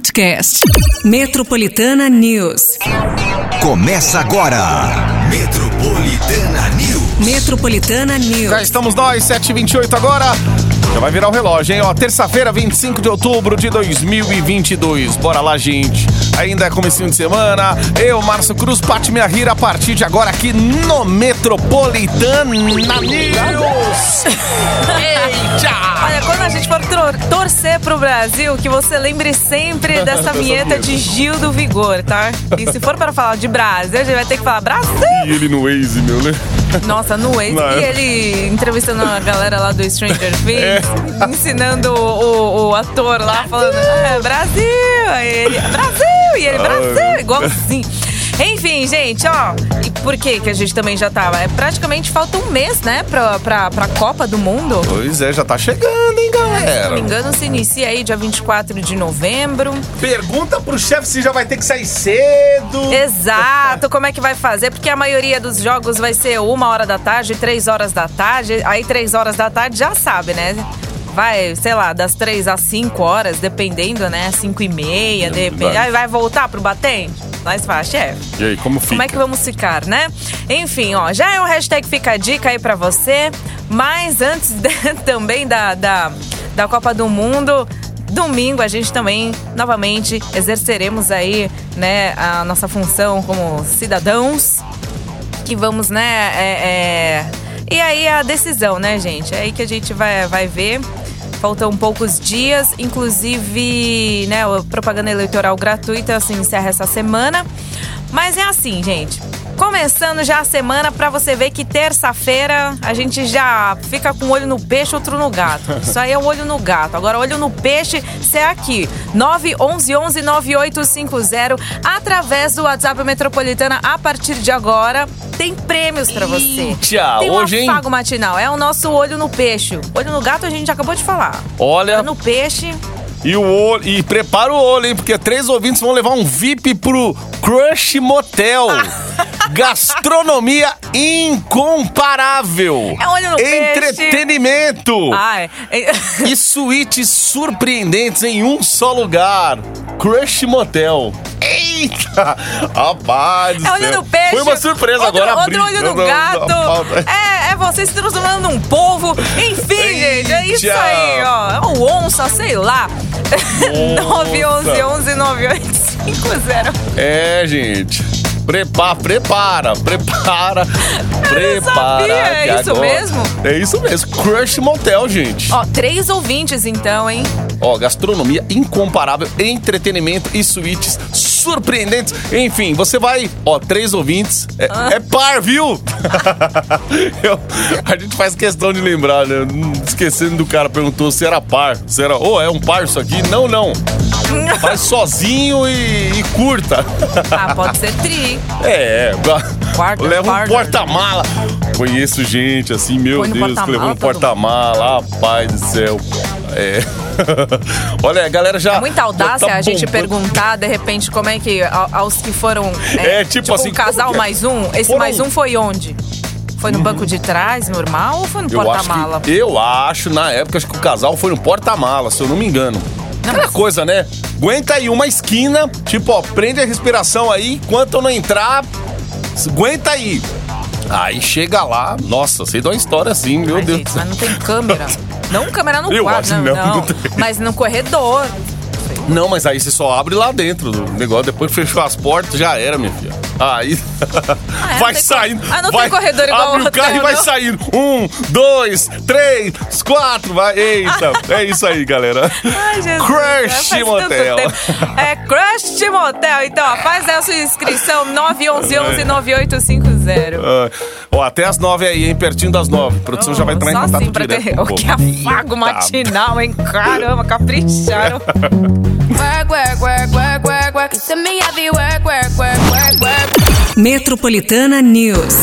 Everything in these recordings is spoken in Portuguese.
podcast. Metropolitana News. Começa agora. Metropolitana News. Metropolitana News. Já estamos nós, 7h28 agora. Já vai virar o relógio, hein? Ó, terça-feira, 25 de outubro de 2022. Bora lá, gente. Ainda é comecinho de semana. Eu, Márcio Cruz, Pati Minha Rira, a partir de agora aqui no Metropolitana News. Eita! Olha, quando a gente for tor- torcer pro Brasil, que você lembre sempre dessa vinheta de Gil do Vigor, tá? E se for para falar de Brasil, a gente vai ter que falar Brasil! E ele no Waze, meu, né? Nossa, no ex. Não, E ele entrevistando a galera lá do Stranger Things, É. ensinando o, o- o ator lá, falando é, Brasil! Aí ele, Brasil! E ele, Brasil! Igualzinho. Enfim, gente, ó. E por que que a gente também já tava? É, praticamente falta um mês, né, pra, pra, pra Copa do Mundo. Pois é, já tá chegando, hein, Se não me galera? engano, se inicia aí dia 24 de novembro. Pergunta pro chefe se já vai ter que sair cedo. Exato, como é que vai fazer? Porque a maioria dos jogos vai ser uma hora da tarde, três horas da tarde. Aí três horas da tarde já sabe, né? Vai, sei lá, das três às cinco horas, dependendo, né? Cinco e meia, de repente. Aí vai voltar pro batente? Nós fala, chefe. E aí, como fica? Como é que vamos ficar, né? Enfim, ó, já é o hashtag Fica a Dica aí pra você. Mas antes de- também da, da, da Copa do Mundo, domingo a gente também, novamente, exerceremos aí, né, a nossa função como cidadãos. Que vamos, né, é, é... E aí a decisão, né, gente? É aí que a gente vai, vai ver. Faltam poucos dias, inclusive, né, a propaganda eleitoral gratuita se encerra essa semana. Mas é assim, gente. Começando já a semana pra você ver que terça-feira a gente já fica com um olho no peixe, outro no gato. Isso aí é um olho no gato. Agora, olho no peixe, você é aqui. 911 9850 através do WhatsApp Metropolitana a partir de agora. Tem prêmios pra você. Eita, Tem hoje, hein? um afago matinal. É o nosso olho no peixe. Olho no gato a gente acabou de falar. Olha, Olho no peixe. E o olho, e prepara o olho, hein? Porque três ouvintes vão levar um VIP pro Crush Motel. Gastronomia incomparável. É olho no peixe. Entretenimento. Ai. E suítes surpreendentes em um só lugar. Crush Motel. Eita! Rapaz É olho no peixe. Foi uma surpresa outro, agora. Outro olho no gato. É, é você se transformando num polvo. Enfim, gente, é isso aí, ó. É um onça, sei lá. 911 9850. É, gente. Prepara, prepara, prepara, prepara. sabia, é isso agora- mesmo? É isso mesmo. Crush Motel, gente. Ó, três ouvintes então, hein? Ó, gastronomia incomparável, entretenimento e suítes surpreendentes. Enfim, você vai, ó, três ouvintes. É, Ah. é par, viu? Eu- a gente faz questão de lembrar, né? Esquecendo do cara, perguntou se era par. Se era, ô, é um par isso aqui? Não, não. Faz sozinho e, e curta. Ah, pode ser tri. É, Quarta, leva um porta-mala. Conheço gente assim, meu Deus, que levou um porta-mala, rapaz do céu. É. Olha, a galera já. É muita audácia já tá a gente perguntar, de repente, como é que aos que foram. É, tipo assim, um casal é? mais um. Esse Foram- mais um foi onde? Foi no banco de trás, normal, ou foi no porta-mala? eu acho, na época, acho que o casal foi no porta-mala, se eu não me engano. Aquela mas- coisa, né? Aguenta aí uma esquina, tipo, ó, prende a respiração aí, enquanto eu não entrar, aguenta aí. Aí chega lá, nossa, sei de uma história assim, meu Ai, Deus. gente, mas não tem câmera. Não câmera no Eu quarto, acho não, não, não. tem. Mas no corredor. Não, mas aí você só abre lá dentro do negócio. Depois fechou as portas, já era, minha filha. Aí. é? vai tem saindo. Ah, não tem vai, corredor igual Abre o carro e vai não? saindo. Um, dois, três, quatro. Vai. Eita. é isso aí, galera. Ai, Jesus. Crush faz tanto Motel. É Crush Motel. Então, ó, faz a sua inscrição 911 9850. Ah, ó, até as nove aí, hein? Pertinho das nove. A produção já vai entrar em contato assim direto. ter... com o que afago Eita. matinal, hein? Caramba, capricharam. Work, work, work, work, work, work. You send me heavy work, work, work, work, work. Metropolitana News.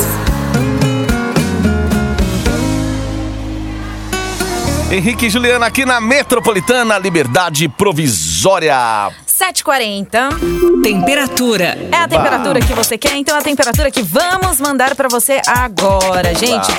Henrique e Juliana aqui na Metropolitana Liberdade Provisória. 7h40. Temperatura. É a temperatura que você quer, então é a temperatura que vamos mandar pra você agora, gente.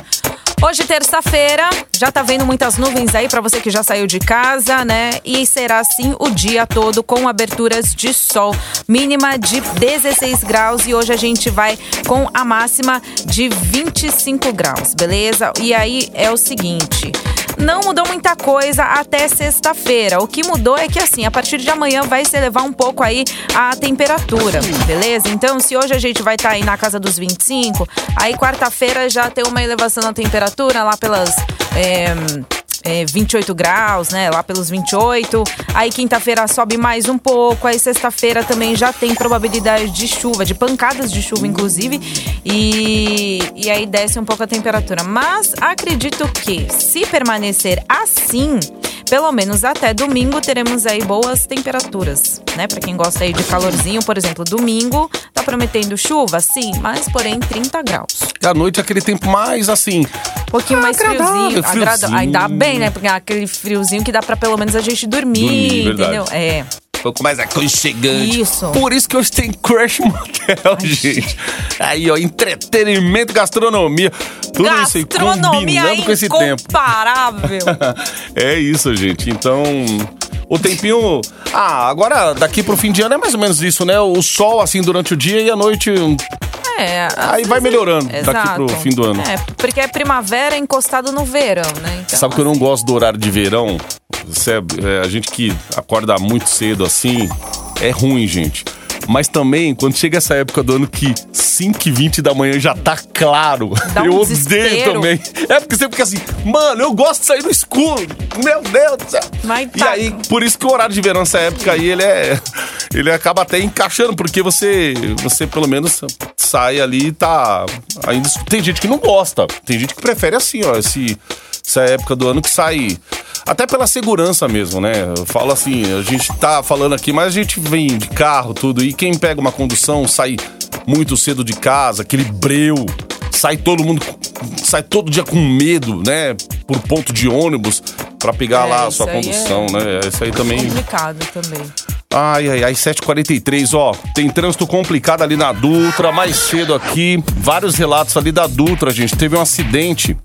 Hoje, terça-feira, já tá vendo muitas nuvens aí pra você que já saiu de casa, né? E será assim o dia todo com aberturas de sol. Mínima de 16 graus e hoje a gente vai com a máxima de 25 graus, beleza? E aí é o seguinte. Não mudou muita coisa até sexta-feira. O que mudou é que, assim, a partir de amanhã vai se elevar um pouco aí a temperatura, beleza? Então, se hoje a gente vai estar aí na casa dos 25, aí quarta-feira já tem uma elevação na temperatura lá pelas. É, é, 28 graus, né? Lá pelos 28. Aí quinta-feira sobe mais um pouco. Aí sexta-feira também já tem probabilidade de chuva, de pancadas de chuva, inclusive. E, e aí desce um pouco a temperatura. Mas acredito que se permanecer assim, pelo menos até domingo teremos aí boas temperaturas, né? Para quem gosta aí de calorzinho, por exemplo, domingo tá prometendo chuva, sim, mas porém 30 graus. E à noite é aquele tempo mais assim. Um pouquinho mais Agradável, friozinho, friozinho. Ainda bem, né? Porque é aquele friozinho que dá pra pelo menos a gente dormir, Dormir, entendeu? É. Um pouco mais aconchegante. Isso. Por isso que hoje tem Crush Motel, gente. Aí, ó, entretenimento, gastronomia. Tudo isso aí Gastronomia combinando com esse tempo. incomparável. é isso, gente. Então, o tempinho. Ah, agora daqui pro fim de ano é mais ou menos isso, né? O sol assim durante o dia e a noite. um- É, Aí vai vezes- melhorando daqui Exato. pro fim do ano. É, porque é primavera encostado no verão, né? Então, Sabe que eu não gosto do horário de verão? Você, é, a gente que acorda muito cedo assim, é ruim, gente. Mas também, quando chega essa época do ano que 5 e 20 da manhã já tá claro, Dá um eu odeio desespero. também. É porque você fica assim, mano, eu gosto de sair no escuro. Meu Deus do céu. Mas E tá. aí, por isso que o horário de verão nessa época aí, ele é. Ele acaba até encaixando, porque você, você pelo menos sai ali e tá. Ainda, tem gente que não gosta. Tem gente que prefere assim, ó, esse, essa época do ano que sai. Até pela segurança mesmo, né? Eu falo assim, a gente tá falando aqui, mas a gente vem de carro, tudo, e quem pega uma condução sai muito cedo de casa, aquele breu, sai todo mundo, sai todo dia com medo, né? Por ponto de ônibus, pra pegar É, lá a sua aí condução, é né? Isso aí também. complicado também. Ai, ai, ai, 7h43, ó. Tem trânsito complicado ali na Dutra, mais cedo aqui. Vários relatos ali da Dutra, gente. Teve um acidente.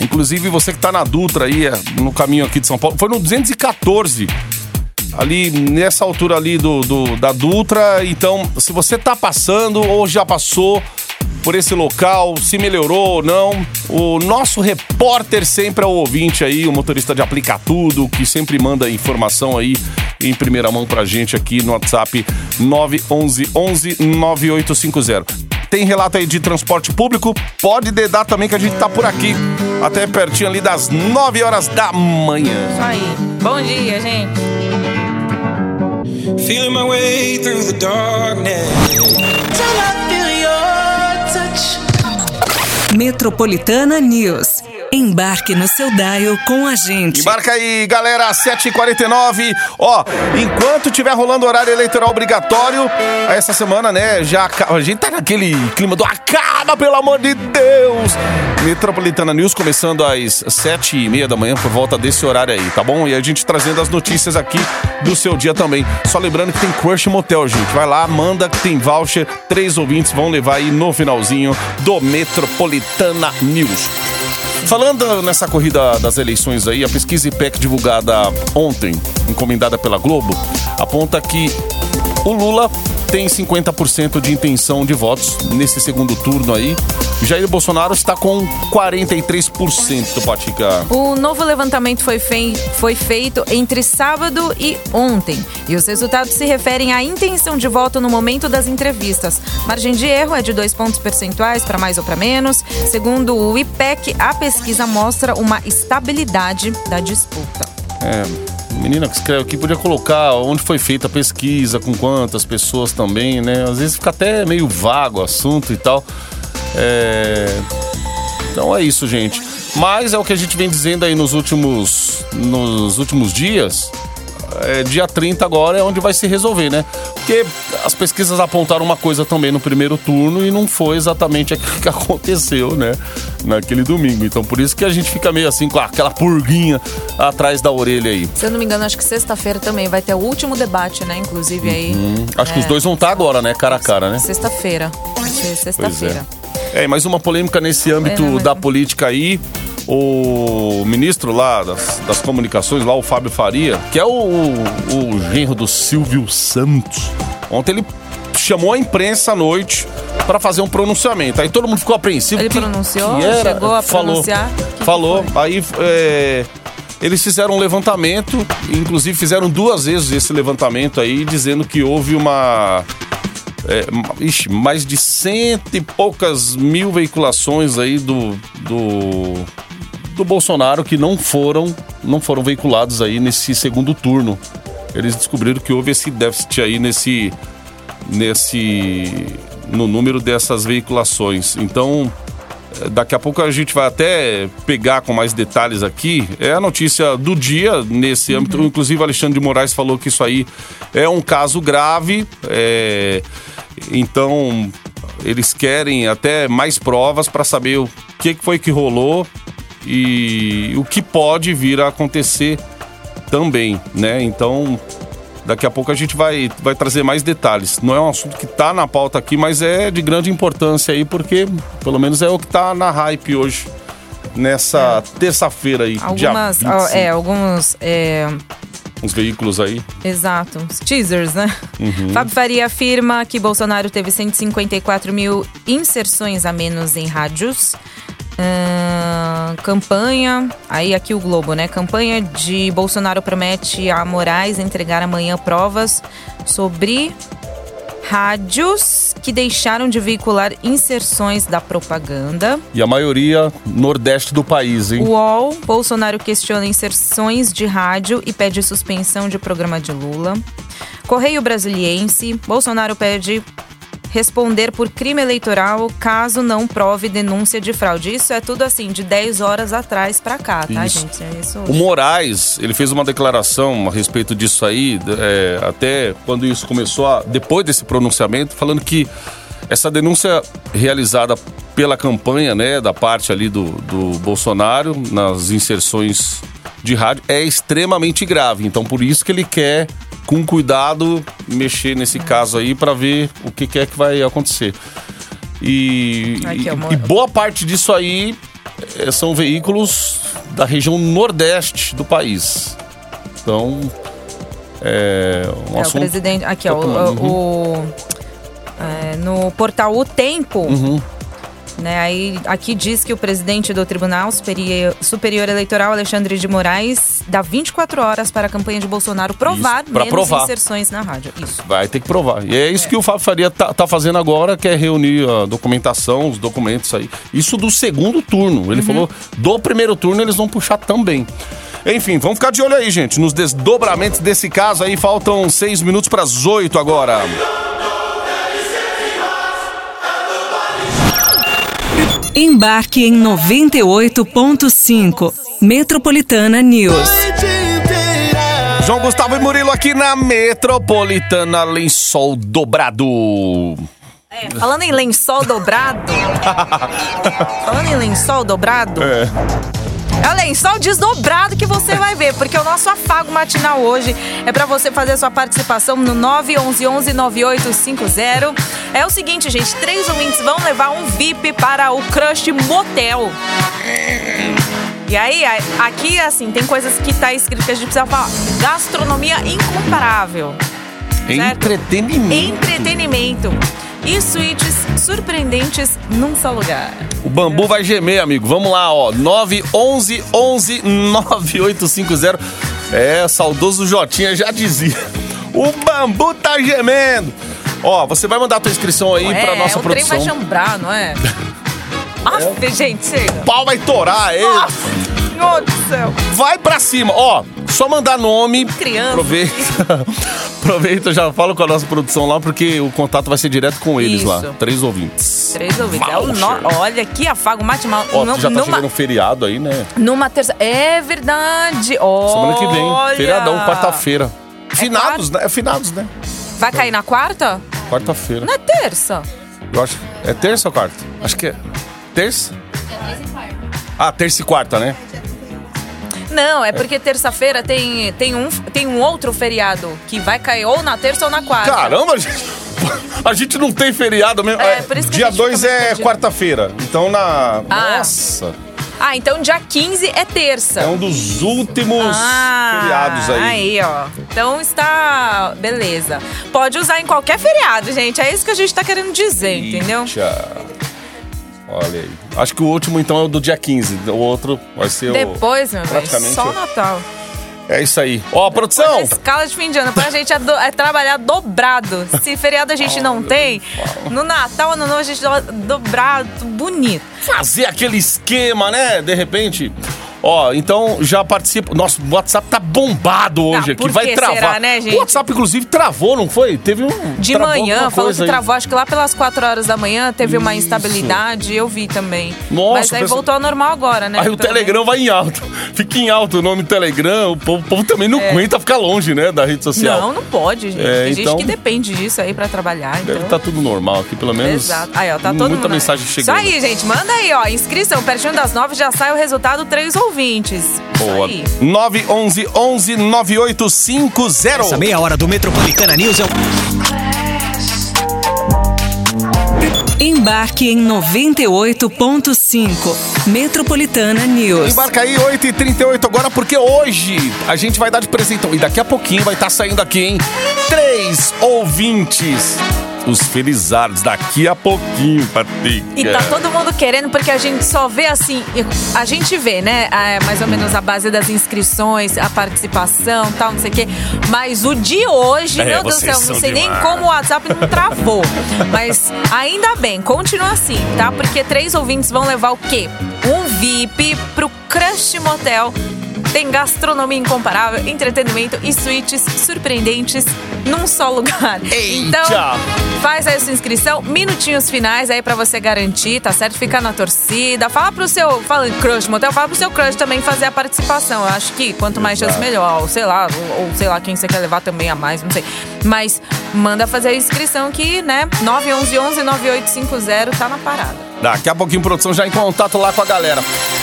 Inclusive, você que tá na Dutra aí, é, no caminho aqui de São Paulo, foi no 214. Ali nessa altura ali do, do- da Dutra. Então, se você tá passando ou já passou por esse local, se melhorou ou não, o nosso repórter sempre é o ouvinte aí, o motorista de aplica tudo, que sempre manda informação aí em primeira mão pra gente aqui no WhatsApp 911 11 9850. Tem relato aí de transporte público? Pode dedar também que a gente tá por aqui. Até pertinho ali das 9 horas da manhã. Isso aí. Bom dia, gente. Feeling my way through the darkness. Till I feel your touch. Metropolitana News. Embarque no seu dial com a gente. Embarca aí, galera, 7h49. Ó, enquanto tiver rolando horário eleitoral obrigatório, essa semana, né, já aca- a gente tá naquele clima do acaba, pelo amor de Deus. Metropolitana News começando às 7h30 da manhã, por volta desse horário aí, tá bom? E a gente trazendo as notícias aqui do seu dia também. Só lembrando que tem Crush Motel, gente. Vai lá, manda que tem voucher. Três ouvintes vão levar aí no finalzinho do Metropolitana News. Falando nessa corrida das eleições aí, a pesquisa IPEC divulgada ontem, encomendada pela Globo, aponta que o Lula tem 50% de intenção de votos nesse segundo turno aí. Jair Bolsonaro está com 43% do Patica. O novo levantamento foi, fei- foi feito entre sábado e ontem. E os resultados se referem à intenção de voto no momento das entrevistas. Margem de erro é de dois pontos percentuais para mais ou para menos. Segundo o IPEC, a pesquisa mostra uma estabilidade da disputa. É, menina que escreve aqui podia colocar onde foi feita a pesquisa, com quantas pessoas também, né? Às vezes fica até meio vago o assunto e tal. É... Então é isso, gente. Mas é o que a gente vem dizendo aí nos últimos, nos últimos dias. É, dia 30 agora é onde vai se resolver, né? Porque as pesquisas apontaram uma coisa também no primeiro turno e não foi exatamente aquilo que aconteceu, né? Naquele domingo. Então por isso que a gente fica meio assim com aquela purguinha atrás da orelha aí. Se eu não me engano, acho que sexta-feira também vai ter o último debate, né? Inclusive aí. Acho que os dois vão estar agora, né? Cara a cara, né? Sexta-feira. Pois sexta-feira. É. Mais uma polêmica nesse âmbito É, mas- da política aí. o ministro lá das, das comunicações, lá o Fábio Faria, que é o, o, o genro do Silvio Santos, ontem ele chamou a imprensa à noite para fazer um pronunciamento. Aí todo mundo ficou apreensivo. Ele que- pronunciou? que era? Chegou a Falou. pronunciar? Que Falou. Aí é, eles fizeram um levantamento, inclusive fizeram duas vezes esse levantamento aí, dizendo que houve uma. É, ixi, mais de cento e poucas mil veiculações aí do, do, do Bolsonaro que não foram, não foram veiculados aí nesse segundo turno. Eles descobriram que houve esse déficit aí nesse, nesse no número dessas veiculações. Então, daqui a pouco a gente vai até pegar com mais detalhes aqui. É a notícia do dia nesse âmbito. Inclusive, Alexandre de Moraes falou que isso aí é um caso grave. é, Então, eles querem até mais provas para saber o que que foi que rolou e o que pode vir a acontecer também, né? Então, daqui a pouco a gente vai, vai trazer mais detalhes. Não é um assunto que tá na pauta aqui, mas é de grande importância aí, porque pelo menos é o que tá na hype hoje, nessa terça-feira aí, Algumas, 25. ó, é, alguns, é, Uns veículos aí. exato, uns teasers, né? Uhum. Fábio Faria afirma que Bolsonaro teve 154 mil inserções a menos em rádios. Ahn, campanha, aí aqui o Globo, né? Campanha de Bolsonaro promete a Moraes entregar amanhã provas sobre rádios que deixaram de veicular inserções da propaganda. E a maioria nordeste do país, hein? UOL, Bolsonaro questiona inserções de rádio e pede suspensão de programa de Lula. Correio Brasiliense, Bolsonaro pede responder por crime eleitoral caso não prove denúncia de fraude. Isso é tudo assim, de 10 horas atrás pra cá, tá, Isso. gente? É isso. O Moraes, ele fez uma declaração a respeito disso aí, é, até quando isso começou, a- depois desse pronunciamento, falando que essa denúncia realizada pela campanha, né, da parte ali do, do Bolsonaro, nas inserções de rádio, é extremamente grave. Então, por isso que ele quer, com cuidado, mexer nesse caso aí para ver o que, que é que vai acontecer. E, Aqui, e- e boa parte disso aí eh, são veículos da região nordeste do país. Então, é um É, o assunto... presidente. Aqui, ó. Uhum. O, o- é, no portal O Tempo. Uhum. Né, aí, aqui diz que o presidente do Tribunal Superior, Eleitoral, Alexandre de Moraes, dá 24 horas para a campanha de Bolsonaro provar Isso, menos provar. inserções na rádio. Isso. Vai ter que provar. E é isso que o Fábio Faria tá, tá fazendo agora, que é reunir a documentação, os documentos aí. Isso do segundo turno. Ele falou, do primeiro turno eles vão puxar também. Enfim, vamos ficar de olho aí, gente, nos desdobramentos desse caso aí. Faltam seis minutos para as oito agora. Embarque em 98.5. Metropolitana News. João Gustavo e Murilo aqui na Metropolitana Lençol Dobrado. É, falando em lençol dobrado. falando em lençol dobrado. É. É o lençol desdobrado que você vai ver, porque o nosso afago matinal hoje é pra você fazer a sua participação no 911-9850. É o seguinte, gente, três ouvintes vão levar um VIP para o Crush Motel. E aí, aqui, assim, tem coisas que tá escrito que a gente precisa falar. Gastronomia incomparável. Certo? Entretenimento. Entretenimento. E suítes surpreendentes num só lugar. O bambu vai gemer, amigo. Vamos lá, ó. 911 11 9850. É, saudoso Jotinha já dizia. O bambu tá gemendo. Ó, você vai mandar a tua inscrição aí pra nossa É, o trem produção. vai chambrar, não é? Aff, gente, chega. O pau vai torar, é. Nossa, Senhor do céu. Vai pra cima. Ó, só mandar nome. Criança. Aproveita. Aproveita, já falo com a nossa produção lá, porque o contato vai ser direto com eles Isso. lá. Três ouvintes. Três ouvintes. É o no-. Olha que afago matinal. Ó, Num- já tá numa, chegando um feriado aí, né? numa terça. É verdade. Olha. Semana que vem. Feriadão, quarta-feira. Finados, né? É finados, né? Vai cair na quarta? Quarta-feira. Não é terça. Eu acho. É terça ou quarta? Acho que é. Terça? Ah, terça e quarta, né? Não, é porque terça-feira tem, tem, um, tem um outro feriado que vai cair ou na terça ou na quarta. Caramba, gente. A gente não tem feriado mesmo. É, por isso que a Dia gente 2 fica meio é perdido. quarta-feira. Então na. Ah. Nossa. Ah, então dia 15 é terça. É um dos últimos Ah, feriados aí. Aí, ó. Então está. Beleza. Pode usar em qualquer feriado, gente. É isso que a gente tá querendo dizer, entendeu? Tchau. Olha aí. Acho que o último, então, é o do dia 15. O outro vai ser Depois, meu o... velho, praticamente só o- Natal. É isso aí. Ó, produção! Escala de fim de ano, pra gente é, do- é trabalhar dobrado. Se feriado a gente não tem, no Natal, ano novo, a gente do- dobrado, bonito. Fazer aquele esquema, né? De repente. Ó, então já participa. Nosso WhatsApp tá bombado hoje Ah, aqui. Vai que travar. será, né, gente? O WhatsApp, inclusive, travou, não foi? Teve um. De manhã, falou que aí. travou, acho que lá pelas 4 horas da manhã teve uma Isso. instabilidade, eu vi também. Nossa, Mas aí pensa- voltou ao normal agora, né? Aí o Telegram vai em alto. Fica em alto o nome Telegram. O povo, o povo também não aguenta ficar longe, né? Da rede social. É. Não, não pode, gente. É, Tem então- gente que depende disso aí pra trabalhar. Deve então... estar tudo normal aqui, pelo menos. Exato. Aí, ó, tá todo Muita mundo. mensagem chegando. Isso aí, gente. Manda aí, ó. Inscrição, pertinho das nove já sai o resultado, três ouvintes. Boa. Isso aí. 911 11 9850. Essa meia hora do Metropolitana News é. Embarque em 98.5. Metropolitana News. Embarca aí, 8h38 agora, porque hoje a gente vai dar de presente. E daqui a pouquinho vai estar saindo aqui, hein? Três ouvintes. Os Felizardos, daqui a pouquinho, Patrick. E tá todo mundo querendo, porque a gente só vê assim. A gente vê, né? é, mais ou menos a base das inscrições, a participação tal, não sei o quê. Mas o de hoje, É, meu Deus do céu, não sei nem como o WhatsApp não travou. Mas ainda bem, continua assim, tá? Porque três ouvintes vão levar o quê? Um VIP pro Crush Motel. Tem gastronomia incomparável, entretenimento e suítes surpreendentes num só lugar. Eita! Então, Faz aí a sua inscrição, minutinhos finais aí pra você garantir, tá certo? Ficar na torcida. Fala pro seu, fala em crush motel, fala pro seu crush também fazer a participação. Eu acho que quanto mais chance melhor, ou sei lá, ou, ou sei lá quem você quer levar também a mais, não sei. Mas manda fazer a inscrição que, né, 911 9850 tá na parada. Daqui a pouquinho, produção já em contato lá com a galera.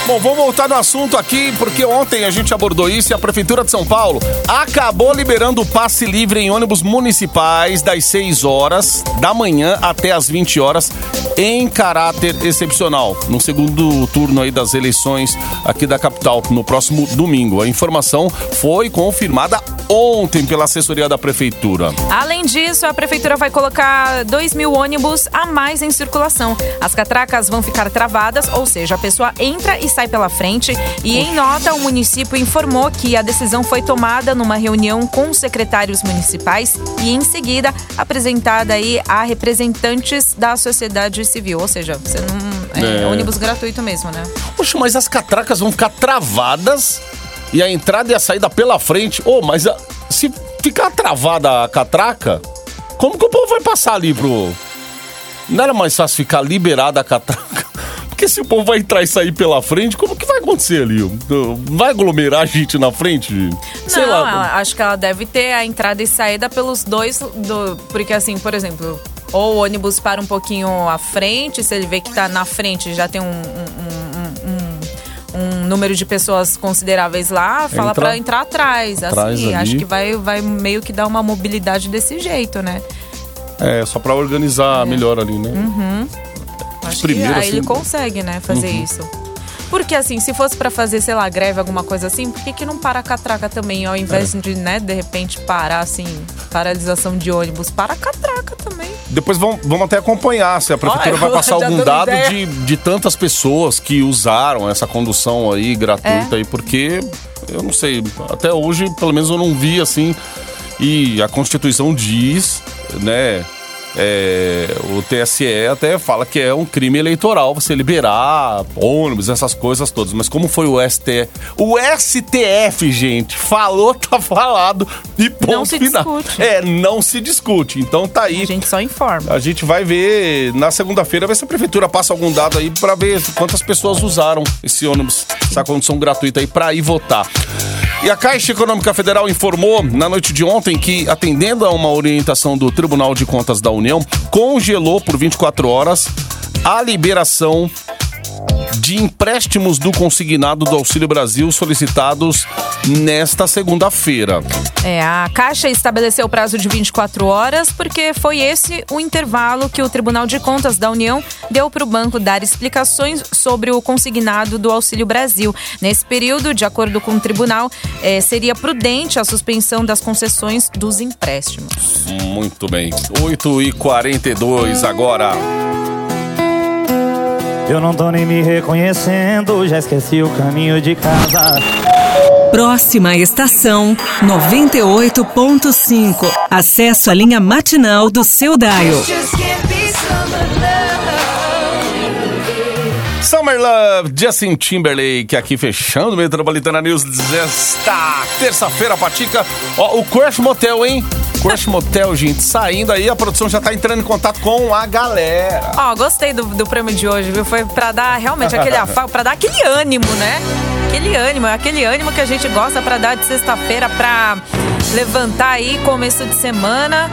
Bom, vamos voltar no assunto aqui, porque ontem a gente abordou isso e a Prefeitura de São Paulo acabou liberando o passe livre em ônibus municipais das 6 horas da manhã até as 20 horas, em caráter excepcional, no segundo turno aí das eleições aqui da capital, no próximo domingo. A informação foi confirmada ontem pela assessoria da Prefeitura. Além disso, a prefeitura vai colocar 2 mil ônibus a mais em circulação. As catracas vão ficar travadas, ou seja, a pessoa entra e sai pela frente. E em nota, o município informou que a decisão foi tomada numa reunião com os secretários municipais e, em seguida, apresentada aí a representantes da sociedade civil. Ou seja, você não. É, É. ônibus gratuito mesmo, né? Poxa, mas as catracas vão ficar travadas e a entrada e a saída pela frente. Ô, mas a- se ficar travada a catraca, como que o povo vai passar ali pro. Não era mais fácil ficar liberada a catraca? Porque se o povo vai entrar e sair pela frente, como que vai acontecer ali? Vai aglomerar a gente na frente? Sei não, lá. acho que ela deve ter a entrada e saída pelos dois. Do, porque, assim, por exemplo, ou o ônibus para um pouquinho à frente, se ele vê que tá na frente já tem um- um número de pessoas consideráveis lá, fala pra entrar atrás. atrás assim, ali. acho que vai, vai meio que dar uma mobilidade desse jeito, né? É, só pra organizar melhor ali, né? Acho primeiro, que aí assim- ele consegue, né, fazer isso. Porque assim, se fosse pra fazer, sei lá, greve, alguma coisa assim, por que, que não para a catraca também, ao invés de, né, de repente parar assim, paralisação de ônibus, para a catraca também. Depois vamos, vamos até acompanhar se a prefeitura Olha, vai passar algum dado de, de tantas pessoas que usaram essa condução aí gratuita É. aí, porque eu não sei, até hoje, pelo menos eu não vi assim. E a Constituição diz, né? É, o TSE até fala que é um crime eleitoral você liberar ônibus, essas coisas todas. Mas como foi o STF? O STF, gente, falou, tá falado e ponto Não se final. discute. É, não se discute. Então tá aí. A gente só informa. A gente vai ver na segunda-feira, ver se a prefeitura passa algum dado aí pra ver quantas pessoas usaram esse ônibus, essa condição gratuita aí pra ir votar. E a Caixa Econômica Federal informou na noite de ontem que, atendendo a uma orientação do Tribunal de Contas da União, congelou por 24 horas a liberação de empréstimos do consignado do Auxílio Brasil solicitados nesta segunda-feira. É, a Caixa estabeleceu o prazo de 24 horas porque foi esse o intervalo que o Tribunal de Contas da União deu para o banco dar explicações sobre o consignado do Auxílio Brasil. Nesse período, de acordo com o tribunal, eh, seria prudente a suspensão das concessões dos empréstimos. Muito bem. 8 e 42 agora. Eu não tô nem me reconhecendo, já esqueci o caminho de casa. Próxima estação 98.5. Acesso à linha matinal do seu Daio. Summer Love, Justin Timberlake, aqui fechando o Metropolitana News desta terça-feira, Patica. Ó, o Crush Motel, hein? Crush Motel, gente, saindo aí, a produção já tá entrando em contato com a galera. Ó, gostei do, do prêmio de hoje, viu? Foi pra dar realmente aquele afago, pra dar aquele ânimo, né? Aquele ânimo, é aquele ânimo que a gente gosta pra dar de sexta-feira pra levantar aí começo de semana.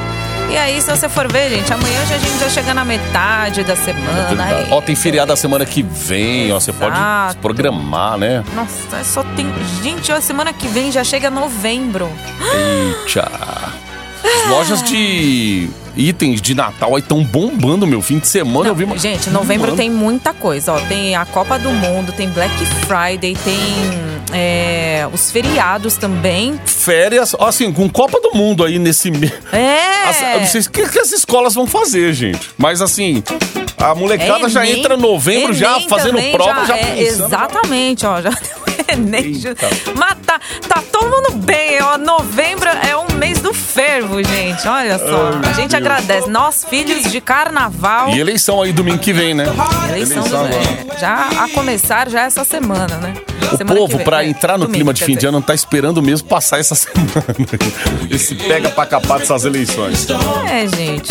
E aí, se você for ver, gente, amanhã já a gente já chega na metade da semana. aí- Ó, tem feriado a semana que vem, ó, você pode Exato. se programar, né? Nossa, só tem. Gente, ó, semana que vem já chega novembro. Eita. As lojas de itens de Natal aí estão bombando, meu. Fim de semana eu vi uma... Gente, novembro Bombando. tem muita coisa, ó. Tem a Copa do Mundo, tem Black Friday, tem é, os feriados também. Férias, assim, com Copa do Mundo aí nesse mês. É! As- eu não sei o que, que as escolas vão fazer, gente. Mas assim, a molecada É, já entra em novembro, já Enem fazendo também prova, já, é, pensando. Exatamente, ó. Já tem o Enem. já- Eita. Mas tá, tá todo mundo bem, ó. Novembro é um mês do fervo, gente. Olha só. Ai, a gente meu agradece. Nós, filhos de carnaval. E eleição aí domingo que vem, né? Eleição, do, agora. é, já a começar já essa semana, né? O Semana povo, é, entrar no domingo, clima de fim de dizer. ano, tá esperando mesmo passar essa semana. Esse pega pra capar dessas eleições. É, gente.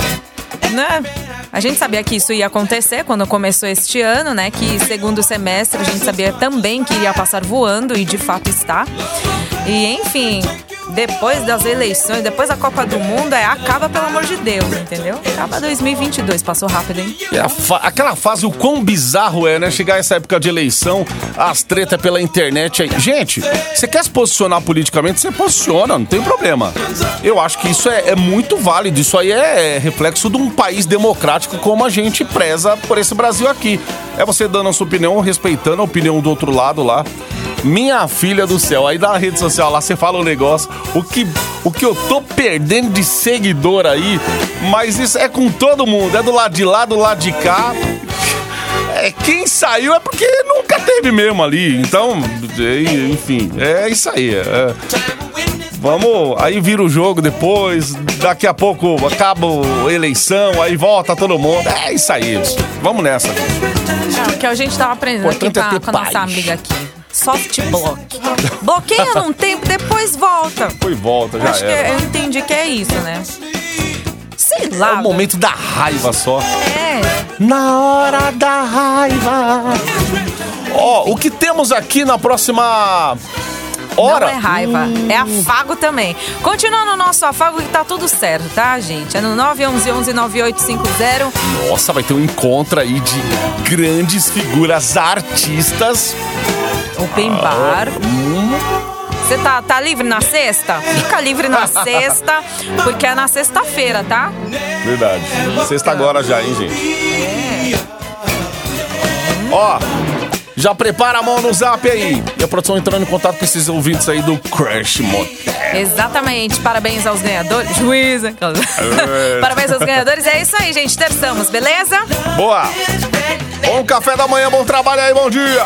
Né? A gente sabia que isso ia acontecer quando começou este ano, né? Que segundo semestre a gente sabia também que iria passar voando e de fato está. E enfim, depois das eleições, depois da Copa do Mundo, é, acaba pelo amor de Deus, entendeu? Acaba 2022, passou rápido, hein? É fa- aquela fase, o quão bizarro é, né? Chegar essa época de eleição, as tretas pela internet aí. Gente, você quer se posicionar politicamente, você posiciona, não tem problema. Eu acho que isso é, é muito válido. Isso aí é reflexo de um país democrático como a gente preza por esse Brasil aqui. É você dando a sua opinião, respeitando a opinião do outro lado lá. Minha filha do céu, aí na rede social lá você fala um negócio, o que, o que eu tô perdendo de seguidor aí, mas isso é com todo mundo, é do lado de lá, do lado de cá. É, quem saiu é porque nunca teve mesmo ali. Então, é, enfim, é isso aí. é. Vamos, aí vira o jogo depois, daqui a pouco acaba a eleição, aí volta todo mundo. É isso aí. Vamos nessa. É, o que a gente tava aprendendo aqui Importante é com a, com a nossa amiga aqui. Soft block. Bloqueia num tempo, depois volta. Foi volta, já Acho que era. eu entendi que é isso, né? Sei É lá. o momento da raiva só. É. Na hora da raiva. Ó, o que temos aqui na próxima hora? Não é raiva, é afago também. Continuando o nosso afago que tá tudo certo, tá, gente? É no 911-9850. Nossa, vai ter um encontro aí de grandes figuras artistas. Open bar. Você tá, tá livre na sexta? Fica livre na sexta, porque é na sexta-feira, tá? Verdade. Sexta agora já, hein, gente? Ó, já prepara a mão no zap aí. E a produção entrando em contato com esses ouvintes aí do Crash Motel. Exatamente. Parabéns aos ganhadores. Juíza. É. Parabéns aos ganhadores. É isso aí, gente. Terçamos, beleza? Boa! Bom café da manhã, bom trabalho aí, bom dia!